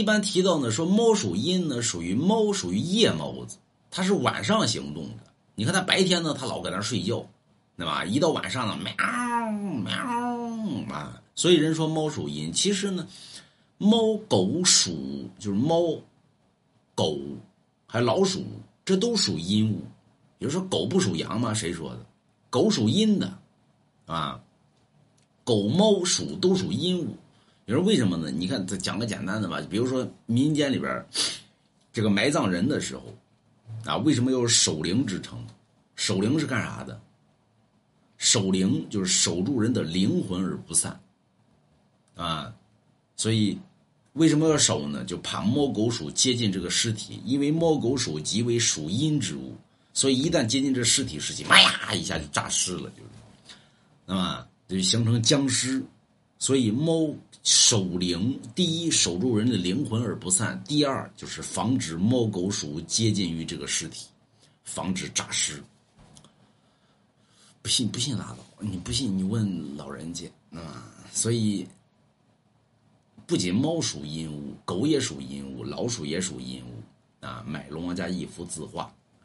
一般提到呢，说猫属阴呢，属于猫属于夜猫子，它是晚上行动的。你看它白天呢，它老搁那睡觉，对吧？一到晚上呢，喵喵啊！所以人说猫属阴，其实呢，猫、狗、鼠就是猫、狗还老鼠，这都属阴物。比如说狗不属阳吗？谁说的？狗属阴的，啊，狗、猫、鼠都属阴物。你说为什么呢？你看，讲个简单的吧，比如说民间里边这个埋葬人的时候，啊，为什么有守灵之称？守灵是干啥的？守灵就是守住人的灵魂而不散，啊，所以为什么要守呢？就怕猫狗鼠接近这个尸体，因为猫狗鼠即为属阴之物。所以一旦接近这尸体尸体，哎呀，一下就诈尸了，就是，那么就形成僵尸。所以猫守灵，第一守住人的灵魂而不散；第二就是防止猫狗鼠接近于这个尸体，防止诈尸。不信不信拉倒，你不信你问老人家啊。所以不仅猫属阴物，狗也属阴物，老鼠也属阴物啊。买龙王家一幅字画。